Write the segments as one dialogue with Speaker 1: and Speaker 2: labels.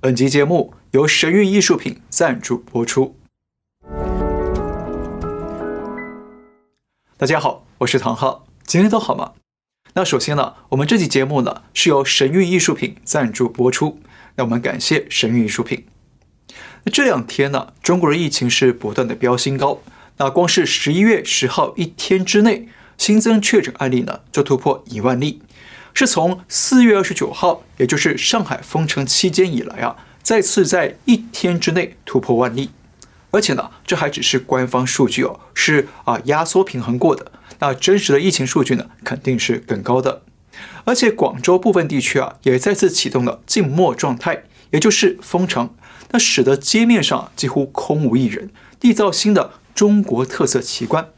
Speaker 1: 本集节目由神韵艺术品赞助播出。大家好，我是唐浩，今天都好吗？那首先呢，我们这期节目呢是由神韵艺术品赞助播出，那我们感谢神韵艺术品。那这两天呢，中国的疫情是不断的飙新高，那光是十一月十号一天之内，新增确诊案例呢就突破一万例，是从四月二十九号，也就是上海封城期间以来啊，再次在一天之内突破万例。而且呢，这还只是官方数据哦，是啊压缩平衡过的。那真实的疫情数据呢，肯定是更高的。而且广州部分地区啊，也再次启动了静默状态，也就是封城，那使得街面上几乎空无一人，缔造新的中国特色奇观。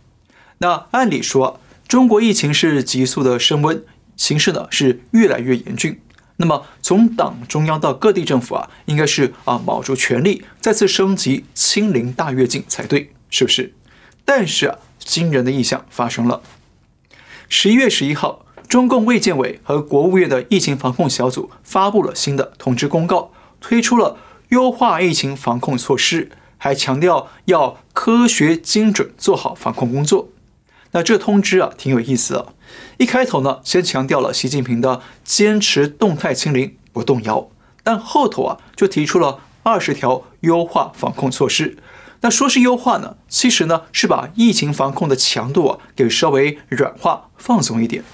Speaker 1: 那按理说，中国疫情是急速的升温，形势呢是越来越严峻。那么从党中央到各地政府啊，应该是啊卯足全力再次升级清零大跃进才对，是不是？但是啊，惊人的异象发生了。十一月十一号，中共卫健委和国务院的疫情防控小组发布了新的通知公告，推出了优化疫情防控措施，还强调要科学精准做好防控工作。那这通知啊，挺有意思的。一开头呢，先强调了习近平的坚持动态清零不动摇，但后头啊，就提出了二十条优化防控措施。那说是优化呢，其实呢是把疫情防控的强度啊给稍微软化放松一点。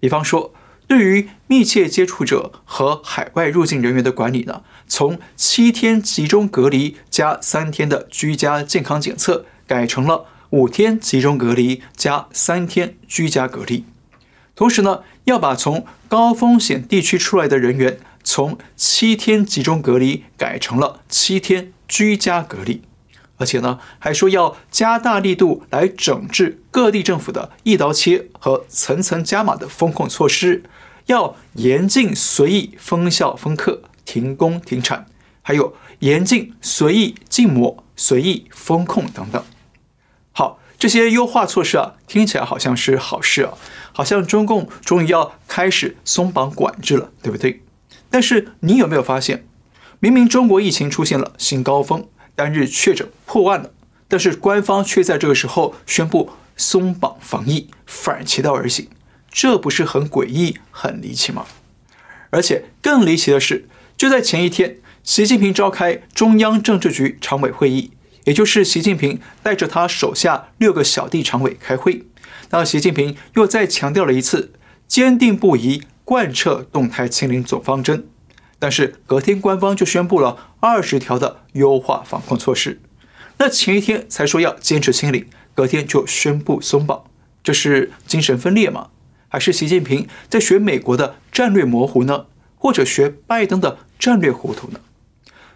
Speaker 1: 比方说，对于密切接触者和海外入境人员的管理呢，从七天集中隔离加三天的居家健康检测，改成了。五天集中隔离加三天居家隔离，同时呢，要把从高风险地区出来的人员从七天集中隔离改成了七天居家隔离，而且呢，还说要加大力度来整治各地政府的一刀切和层层加码的封控措施，要严禁随意封校封课、停工停产，还有严禁随意禁摩、随意封控等等。这些优化措施啊，听起来好像是好事啊，好像中共终于要开始松绑管制了，对不对？但是你有没有发现，明明中国疫情出现了新高峰，单日确诊破万了，但是官方却在这个时候宣布松绑防疫，反其道而行，这不是很诡异、很离奇吗？而且更离奇的是，就在前一天，习近平召开中央政治局常委会议。也就是习近平带着他手下六个小弟常委开会，那习近平又再强调了一次，坚定不移贯彻动态清零总方针。但是隔天官方就宣布了二十条的优化防控措施，那前一天才说要坚持清零，隔天就宣布松绑，这是精神分裂吗？还是习近平在学美国的战略模糊呢？或者学拜登的战略糊涂呢？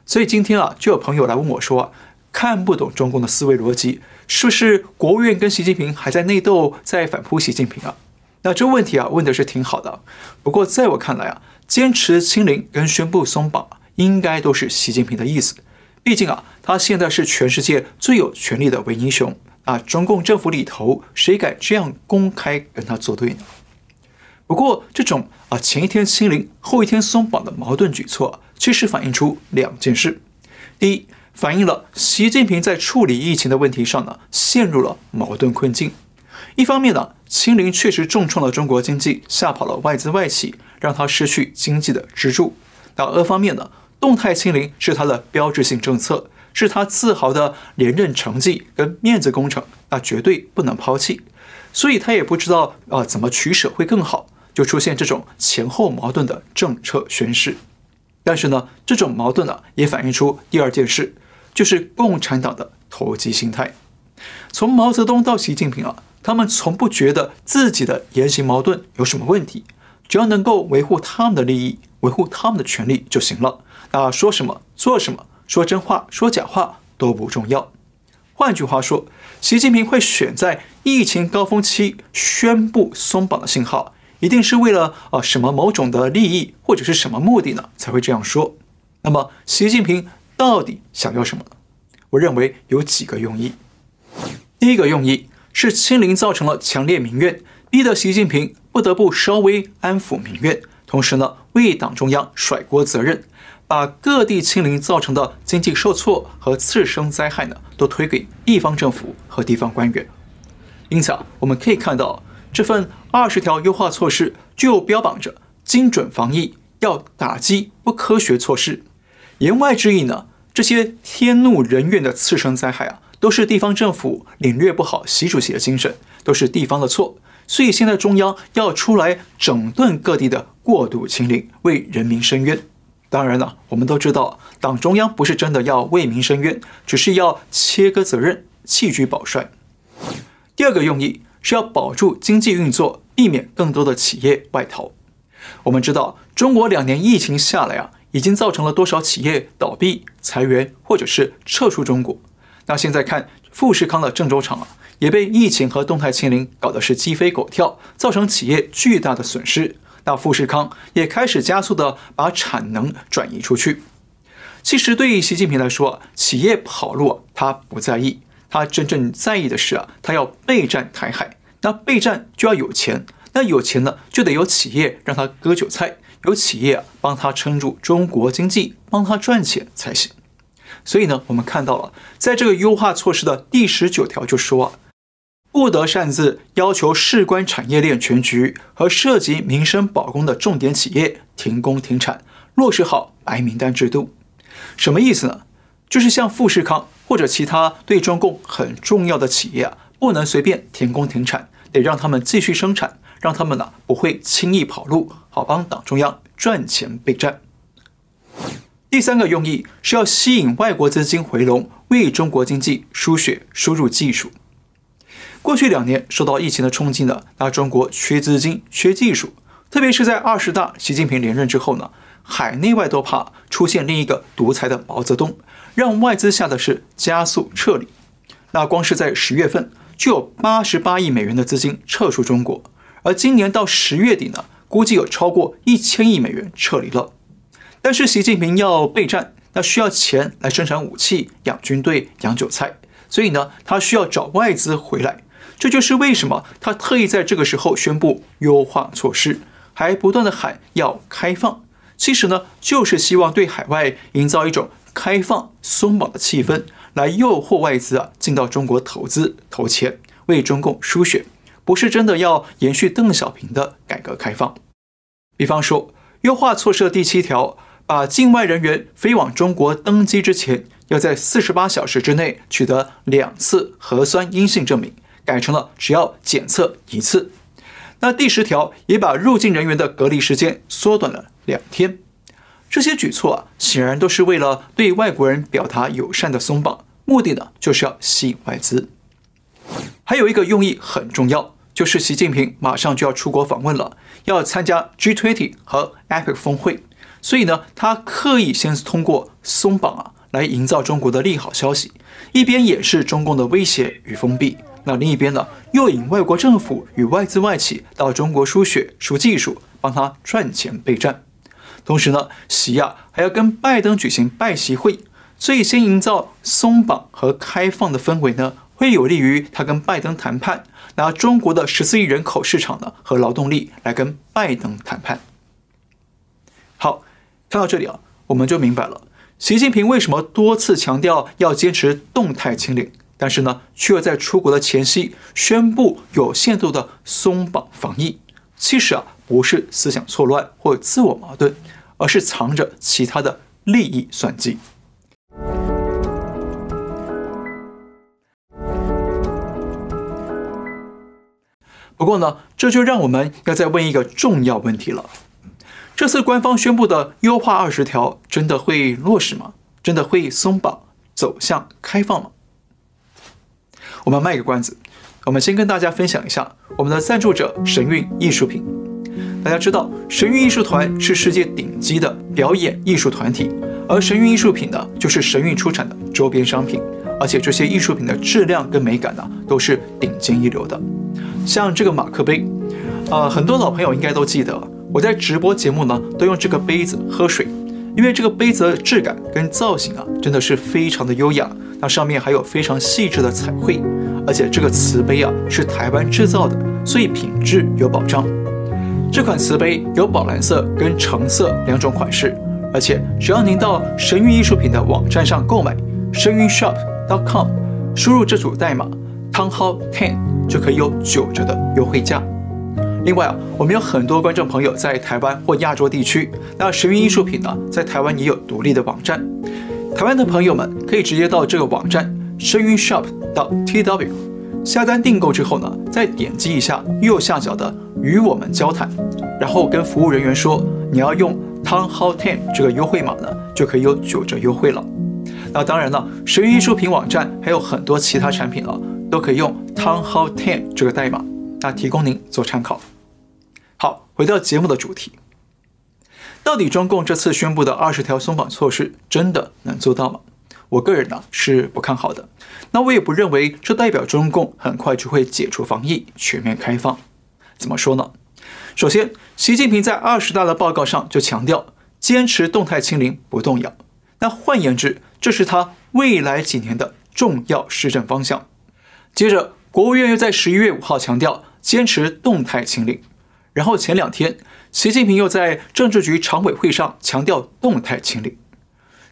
Speaker 1: 所以今天啊，就有朋友来问我说啊。看不懂中共的思维逻辑，是不是国务院跟习近平还在内斗，在反扑习近平啊？那这问题啊问的是挺好的。不过在我看来啊，坚持清零跟宣布松绑，应该都是习近平的意思。毕竟啊，他现在是全世界最有权力的伪英雄啊，中共政府里头谁敢这样公开跟他作对呢？不过这种啊前一天清零后一天松绑的矛盾举措，其实反映出两件事：第一，反映了习近平在处理疫情的问题上呢，陷入了矛盾困境。一方面呢，清零确实重创了中国经济，吓跑了外资外企，让他失去经济的支柱。那二方面呢，动态清零是他的标志性政策，是他自豪的连任成绩跟面子工程，那绝对不能抛弃。所以他也不知道啊怎么取舍会更好，就出现这种前后矛盾的政策宣示。但是呢，这种矛盾呢，也反映出第二件事，就是共产党的投机心态。从毛泽东到习近平啊，他们从不觉得自己的言行矛盾有什么问题，只要能够维护他们的利益，维护他们的权利就行了。那说什么做什么，说真话说假话都不重要。换句话说，习近平会选在疫情高峰期宣布松绑的信号。一定是为了啊什么某种的利益或者是什么目的呢？才会这样说。那么习近平到底想要什么呢？我认为有几个用意。第一个用意是清零造成了强烈民怨，逼得习近平不得不稍微安抚民怨，同时呢为党中央甩锅责任，把各地清零造成的经济受挫和次生灾害呢，都推给地方政府和地方官员。因此啊，我们可以看到这份二十条优化措施就标榜着精准防疫，要打击不科学措施。言外之意呢，这些天怒人怨的次生灾害啊，都是地方政府领略不好习主席的精神，都是地方的错。所以现在中央要出来整顿各地的过度清零，为人民伸冤。当然了，我们都知道，党中央不是真的要为民伸冤，只是要切割责任，弃车保帅。第二个用意是要保住经济运作，避免更多的企业外逃。我们知道，中国两年疫情下来啊，已经造成了多少企业倒闭、裁员，或者是撤出中国。那现在看富士康的郑州厂啊，也被疫情和动态清零搞得是鸡飞狗跳，造成企业巨大的损失。那富士康也开始加速的把产能转移出去。其实对于习近平来说，企业跑路他不在意，他真正在意的是啊，他要备战台海。那备战就要有钱，那有钱呢就得有企业让他割韭菜，有企业帮他撑住中国经济，帮他赚钱才行。所以呢，我们看到了，在这个优化措施的第十九条就说。不得擅自要求事关产业链全局和涉及民生保供的重点企业停工停产，落实好白名单制度。什么意思呢？就是像富士康或者其他对中共很重要的企业啊，不能随便停工停产，得让他们继续生产，让他们呢不会轻易跑路，好帮党中央赚钱备战。第三个用意是要吸引外国资金回笼，为中国经济输血输入技术。过去两年受到疫情的冲击呢，那中国缺资金、缺技术，特别是在二十大习近平连任之后呢，海内外都怕出现另一个独裁的毛泽东，让外资吓得是加速撤离。那光是在十月份就有八十八亿美元的资金撤出中国，而今年到十月底呢，估计有超过一千亿美元撤离了。但是习近平要备战，那需要钱来生产武器、养军队、养韭菜，所以呢，他需要找外资回来。这就是为什么他特意在这个时候宣布优化措施，还不断地喊要开放。其实呢，就是希望对海外营造一种开放松绑的气氛，来诱惑外资啊进到中国投资投钱，为中共输血，不是真的要延续邓小平的改革开放。比方说，优化措施的第七条，把境外人员飞往中国登机之前，要在四十八小时之内取得两次核酸阴性证明。改成了只要检测一次。那第十条也把入境人员的隔离时间缩短了两天。这些举措啊，显然都是为了对外国人表达友善的松绑，目的呢就是要吸引外资。还有一个用意很重要，就是习近平马上就要出国访问了，要参加 G20 和 APEC 峰会，所以呢，他刻意先通过松绑啊，来营造中国的利好消息，一边掩饰中共的威胁与封闭。那另一边呢，又引外国政府与外资外企到中国输血、输技术，帮他赚钱备战。同时呢，习亚还要跟拜登举行拜习会，所以先营造松绑和开放的氛围呢，会有利于他跟拜登谈判，拿中国的十四亿人口市场呢和劳动力来跟拜登谈判。好，看到这里啊，我们就明白了，习近平为什么多次强调要坚持动态清零。但是呢，却又在出国的前夕宣布有限度的松绑防疫，其实啊，不是思想错乱或自我矛盾，而是藏着其他的利益算计。不过呢，这就让我们要再问一个重要问题了：这次官方宣布的优化二十条真的会落实吗？真的会松绑，走向开放吗？我们卖个关子，我们先跟大家分享一下我们的赞助者神韵艺术品。大家知道，神韵艺术团是世界顶级的表演艺术团体，而神韵艺术品呢，就是神韵出产的周边商品，而且这些艺术品的质量跟美感呢，都是顶尖一流的。像这个马克杯，呃，很多老朋友应该都记得，我在直播节目呢，都用这个杯子喝水，因为这个杯子的质感跟造型啊，真的是非常的优雅。那上面还有非常细致的彩绘，而且这个瓷杯啊是台湾制造的，所以品质有保障。这款瓷杯有宝蓝色跟橙色两种款式，而且只要您到神韵艺术品的网站上购买神韵 shop dot com，输入这组代码 Town Hall Ten 就可以有九折的优惠价。另外啊，我们有很多观众朋友在台湾或亚洲地区，那神韵艺术品呢，在台湾也有独立的网站。台湾的朋友们可以直接到这个网站神韵 shop.tw 下单订购之后呢，再点击一下右下角的与我们交谈，然后跟服务人员说你要用 Town Hall Ten 这个优惠码呢，就可以有九折优惠了。那当然了，神韵艺术品网站还有很多其他产品啊，都可以用 Town Hall Ten 这个代码，那提供您做参考。好，回到节目的主题，到底中共这次宣布的二十条松绑措施真的能做到吗？我个人呢是不看好的。那我也不认为这代表中共很快就会解除防疫、全面开放。怎么说呢？首先，习近平在二十大的报告上就强调坚持动态清零不动摇。那换言之，这是他未来几年的重要施政方向。接着，国务院又在十一月五号强调坚持动态清零。然后前两天，习近平又在政治局常委会上强调动态清零，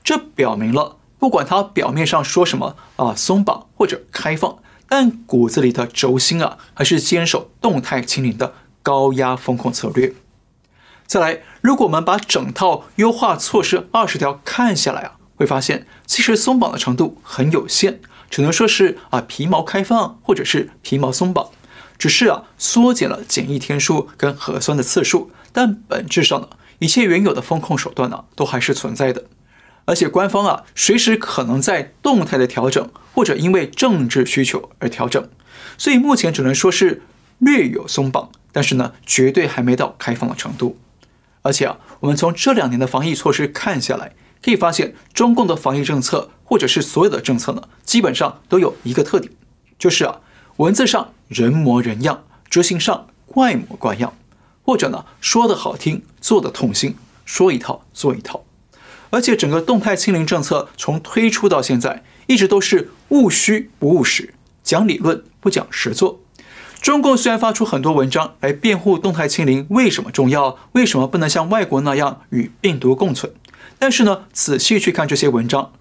Speaker 1: 这表明了不管他表面上说什么啊松绑或者开放，但骨子里的轴心啊还是坚守动态清零的高压风控策略。再来，如果我们把整套优化措施二十条看下来啊，会发现其实松绑的程度很有限，只能说是啊皮毛开放或者是皮毛松绑。只是啊，缩减了检疫天数跟核酸的次数，但本质上呢，一切原有的风控手段呢，都还是存在的。而且官方啊，随时可能在动态的调整，或者因为政治需求而调整。所以目前只能说是略有松绑，但是呢，绝对还没到开放的程度。而且啊，我们从这两年的防疫措施看下来，可以发现中共的防疫政策，或者是所有的政策呢，基本上都有一个特点，就是啊。文字上人模人样，执行上怪模怪样，或者呢，说的好听，做的痛心，说一套做一套。而且整个动态清零政策从推出到现在，一直都是务虚不务实，讲理论不讲实作。中共虽然发出很多文章来辩护动态清零为什么重要，为什么不能像外国那样与病毒共存，但是呢，仔细去看这些文章，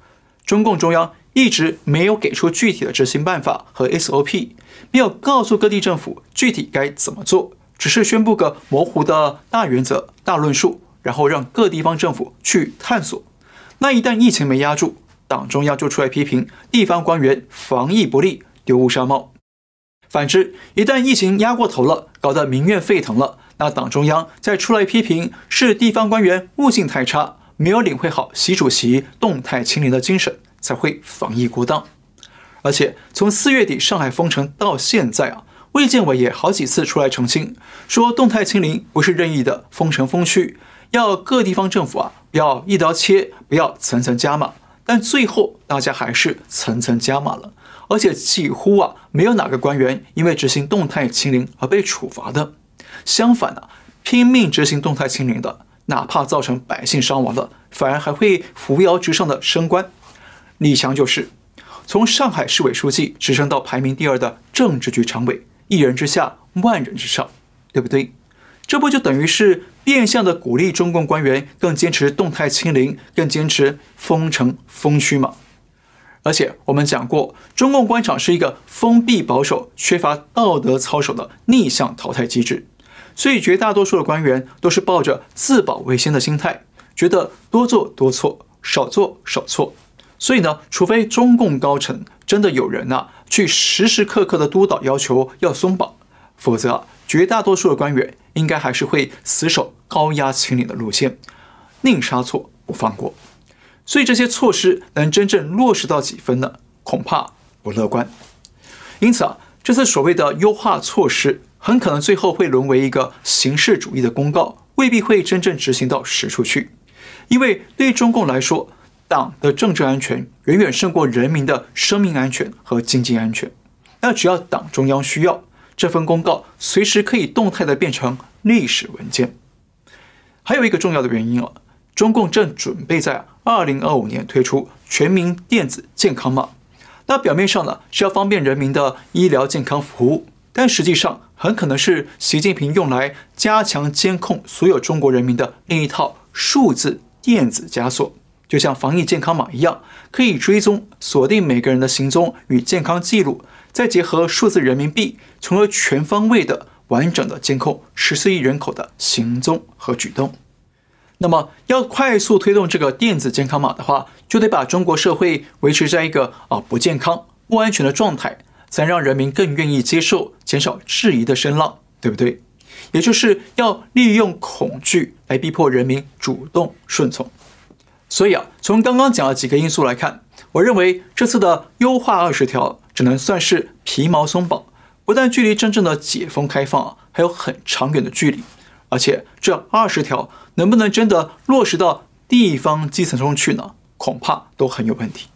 Speaker 1: 中共中央。一直没有给出具体的执行办法和 SOP，没有告诉各地政府具体该怎么做，只是宣布个模糊的大原则、大论述，然后让各地方政府去探索。那一旦疫情没压住，党中央就出来批评地方官员防疫不力、丢乌纱帽；反之，一旦疫情压过头了，搞得民怨沸腾了，那党中央再出来批评是地方官员悟性太差，没有领会好习主席动态清零的精神。才会防疫过当，而且从四月底上海封城到现在啊，卫健委也好几次出来澄清，说动态清零不是任意的封城封区，要各地方政府啊不要一刀切，不要层层加码。但最后大家还是层层加码了，而且几乎啊没有哪个官员因为执行动态清零而被处罚的，相反啊，拼命执行动态清零的，哪怕造成百姓伤亡了，反而还会扶摇直上的升官。李强就是从上海市委书记直升到排名第二的政治局常委，一人之下，万人之上，对不对？这不就等于是变相的鼓励中共官员更坚持动态清零，更坚持封城封区吗？而且我们讲过，中共官场是一个封闭保守、缺乏道德操守的逆向淘汰机制，所以绝大多数的官员都是抱着自保为先的心态，觉得多做多错，少做少错。所以呢，除非中共高层真的有人啊，去时时刻刻的督导要求要松绑，否则，绝大多数的官员应该还是会死守高压清理的路线，宁杀错不放过。所以这些措施能真正落实到几分呢？恐怕不乐观。因此啊，这次所谓的优化措施，很可能最后会沦为一个形式主义的公告，未必会真正执行到实处去。因为对中共来说，党的政治安全远远胜过人民的生命安全和经济安全。那只要党中央需要，这份公告随时可以动态的变成历史文件。还有一个重要的原因啊，中共正准备在二零二五年推出全民电子健康码。那表面上呢是要方便人民的医疗健康服务，但实际上很可能是习近平用来加强监控所有中国人民的另一套数字电子枷锁，就像防疫健康码一样，可以追踪锁定每个人的行踪与健康记录，再结合数字人民币，从而全方位的、完整的监控十四亿人口的行踪和举动。那么，要快速推动这个电子健康码的话，就得把中国社会维持在一个啊不健康、不安全的状态，才让人民更愿意接受，减少质疑的声浪，对不对？也就是要利用恐惧来逼迫人民主动顺从。所以啊，从刚刚讲的几个因素来看，我认为这次的优化二十条只能算是皮毛松绑，不但距离真正的解封开放啊还有很长远的距离，而且这二十条能不能真的落实到地方基层中去呢？恐怕都很有问题。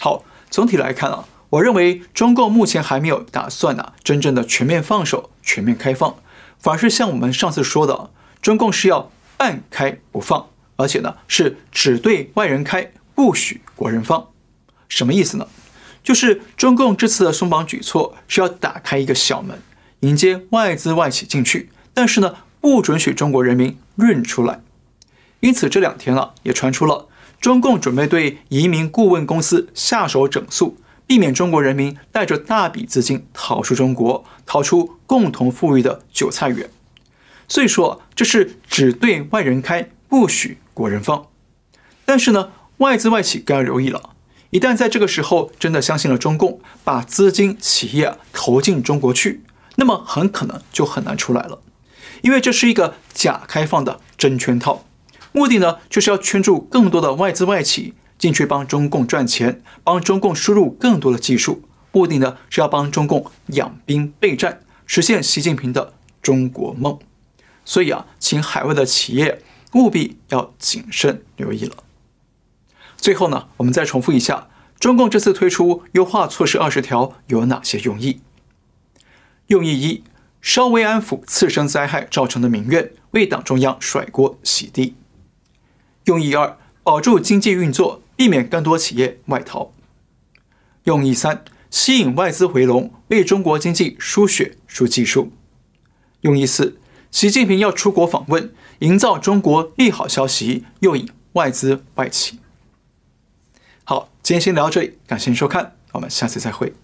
Speaker 1: 好，总体来看啊，我认为中共目前还没有打算呢、啊，真正的全面放手、全面开放。反而是像我们上次说的，中共是要半开不放，而且呢是只对外人开，不许国人放。什么意思呢？就是中共这次的松绑举措是要打开一个小门，迎接外资外企进去，但是呢不准许中国人民润出来。因此这两天了，也传出了中共准备对移民顾问公司下手整肃。避免中国人民带着大笔资金逃出中国，逃出共同富裕的韭菜园。所以说，这是只对外人开，不许国人放。但是呢，外资外企更要留意了，一旦在这个时候真的相信了中共，把资金企业投进中国去，那么很可能就很难出来了，因为这是一个假开放的真圈套，目的呢就是要圈住更多的外资外企。进去帮中共赚钱，帮中共输入更多的技术，目的呢是要帮中共养兵备战，实现习近平的中国梦。所以啊，请海外的企业务必要谨慎留意了。最后呢，我们再重复一下，中共这次推出优化措施二十条有哪些用意？用意一，稍微安抚次生灾害造成的民怨，为党中央甩锅洗地。用意二，保住经济运作。避免更多企业外逃。用意三，吸引外资回笼，为中国经济输血输技术。用意四，习近平要出国访问，营造中国利好消息，诱引外资外企。好，今天先聊到这里，感谢您收看，我们下次再会。